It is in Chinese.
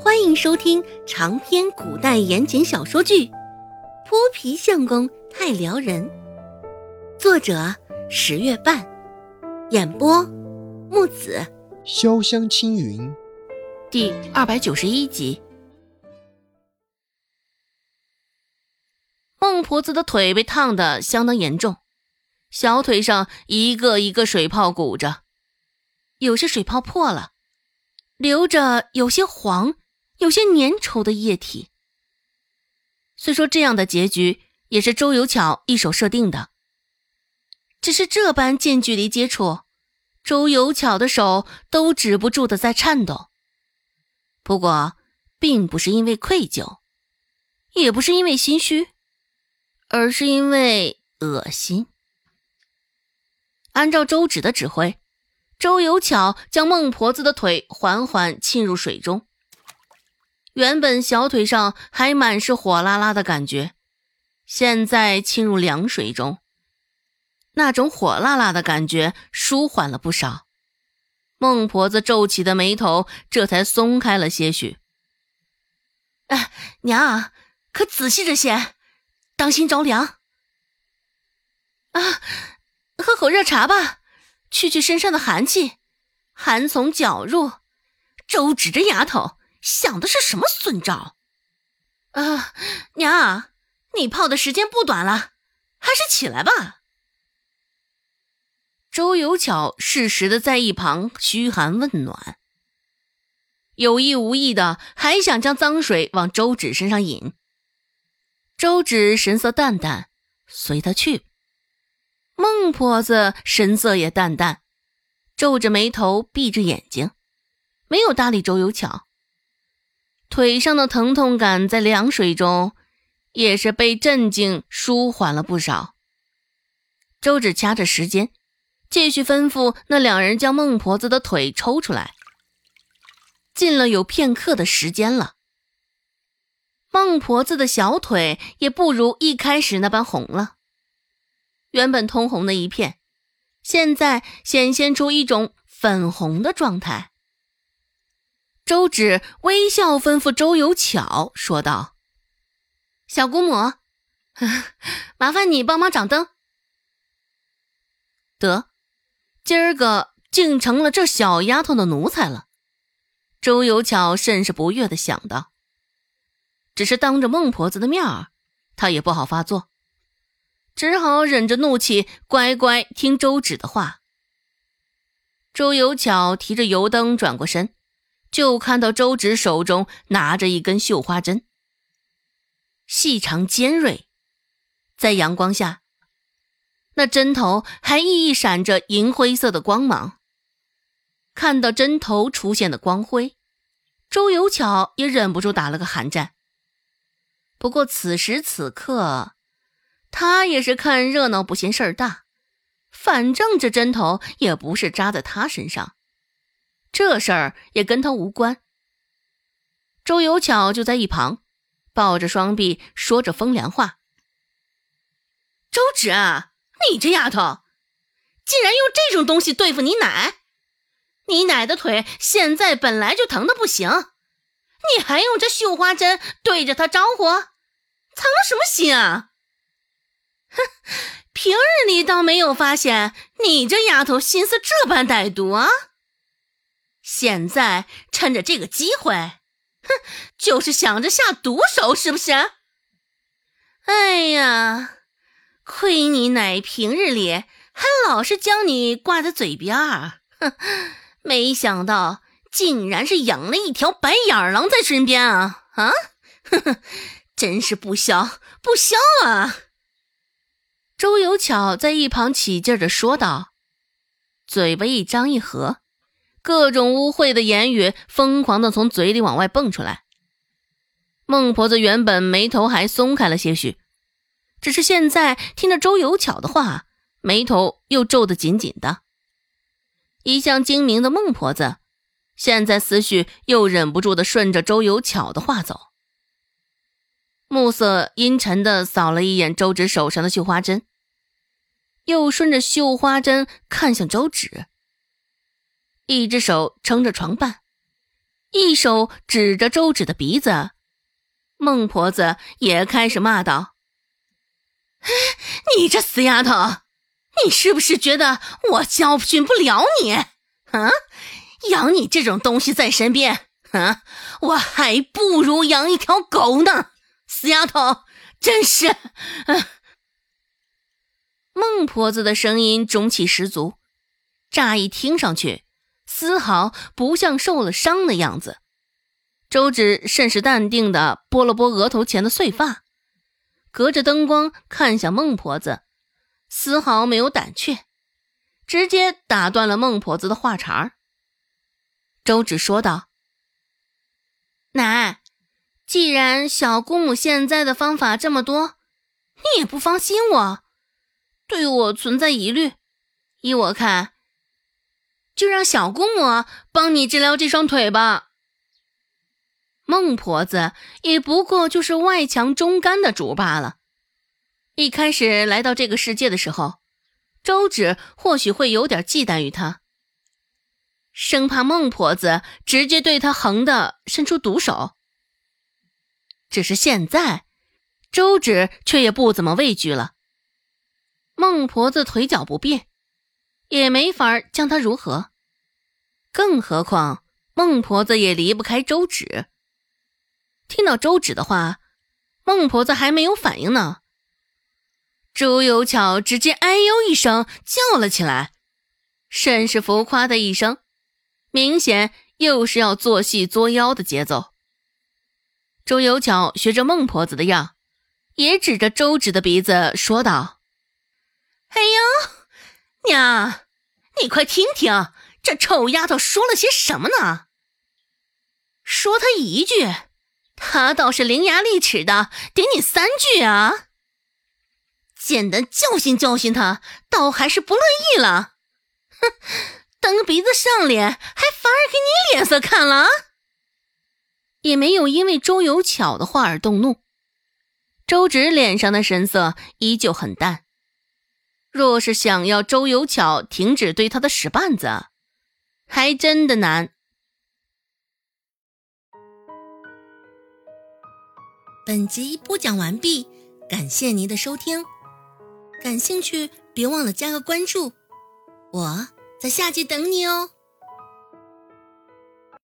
欢迎收听长篇古代言情小说剧《泼皮相公太撩人》，作者十月半，演播木子潇湘青云，第二百九十一集。孟婆子的腿被烫得相当严重，小腿上一个一个水泡鼓着，有些水泡破了，流着有些黄、有些粘稠的液体。虽说这样的结局也是周有巧一手设定的，只是这般近距离接触，周有巧的手都止不住的在颤抖。不过，并不是因为愧疚，也不是因为心虚。而是因为恶心。按照周芷的指挥，周有巧将孟婆子的腿缓缓浸入水中。原本小腿上还满是火辣辣的感觉，现在浸入凉水中，那种火辣辣的感觉舒缓了不少。孟婆子皱起的眉头这才松开了些许。哎，娘，可仔细着些。当心着凉啊！喝口热茶吧，去去身上的寒气，寒从脚入。周芷这丫头想的是什么损招？啊，娘，你泡的时间不短了，还是起来吧。周有巧适时的在一旁嘘寒问暖，有意无意的还想将脏水往周芷身上引。周芷神色淡淡，随他去。孟婆子神色也淡淡，皱着眉头，闭着眼睛，没有搭理周有巧。腿上的疼痛感在凉水中也是被镇静舒缓了不少。周芷掐着时间，继续吩咐那两人将孟婆子的腿抽出来。进了有片刻的时间了。孟婆子的小腿也不如一开始那般红了，原本通红的一片，现在显现出一种粉红的状态。周芷微笑吩咐周有巧说道：“小姑母，麻烦你帮忙掌灯。”得，今儿个竟成了这小丫头的奴才了。周有巧甚是不悦的想到。只是当着孟婆子的面儿，她也不好发作，只好忍着怒气，乖乖听周芷的话。周有巧提着油灯转过身，就看到周芷手中拿着一根绣花针，细长尖锐，在阳光下，那针头还熠熠闪着银灰色的光芒。看到针头出现的光辉，周有巧也忍不住打了个寒战。不过此时此刻，他也是看热闹不嫌事儿大。反正这针头也不是扎在他身上，这事儿也跟他无关。周有巧就在一旁，抱着双臂说着风凉话：“周芷啊，你这丫头，竟然用这种东西对付你奶！你奶的腿现在本来就疼的不行。”你还用这绣花针对着她招呼，藏了什么心啊？哼，平日里倒没有发现你这丫头心思这般歹毒啊！现在趁着这个机会，哼，就是想着下毒手是不是？哎呀，亏你奶平日里还老是将你挂在嘴边儿，哼，没想到。竟然是养了一条白眼狼在身边啊！啊，哼哼，真是不消不消啊！周有巧在一旁起劲儿的说道，嘴巴一张一合，各种污秽的言语疯狂的从嘴里往外蹦出来。孟婆子原本眉头还松开了些许，只是现在听着周有巧的话，眉头又皱得紧紧的。一向精明的孟婆子。现在思绪又忍不住的顺着周有巧的话走，暮色阴沉的扫了一眼周芷手上的绣花针，又顺着绣花针看向周芷，一只手撑着床板，一手指着周芷的鼻子。孟婆子也开始骂道：“你这死丫头，你是不是觉得我教训不了你？啊，养你这种东西在身边，啊，我还不如养一条狗呢！死丫头，真是……”孟婆子的声音中气十足，乍一听上去，丝毫不像受了伤的样子。周芷甚是淡定地拨了拨额头前的碎发，隔着灯光看向孟婆子，丝毫没有胆怯，直接打断了孟婆子的话茬儿。周芷说道：“奶，既然小姑母现在的方法这么多，你也不放心我，对我存在疑虑，依我看，就让小姑母帮你治疗这双腿吧。”孟婆子也不过就是外强中干的主罢了。一开始来到这个世界的时候，周芷或许会有点忌惮于她，生怕孟婆子直接对她横的伸出毒手。只是现在，周芷却也不怎么畏惧了。孟婆子腿脚不便，也没法将她如何。更何况，孟婆子也离不开周芷。听到周芷的话，孟婆子还没有反应呢。朱有巧直接哎呦一声叫了起来，甚是浮夸的一声，明显又是要做戏作妖的节奏。朱有巧学着孟婆子的样，也指着周芷的鼻子说道：“哎呦，娘，你快听听，这臭丫头说了些什么呢？说她一句。”他倒是伶牙俐齿的，顶你三句啊！简单教训教训他，倒还是不乐意了。哼，蹬鼻子上脸，还反而给你脸色看了？也没有因为周有巧的话而动怒。周芷脸上的神色依旧很淡。若是想要周有巧停止对他的使绊子，还真的难。本集播讲完毕，感谢您的收听。感兴趣，别忘了加个关注，我在下集等你哦。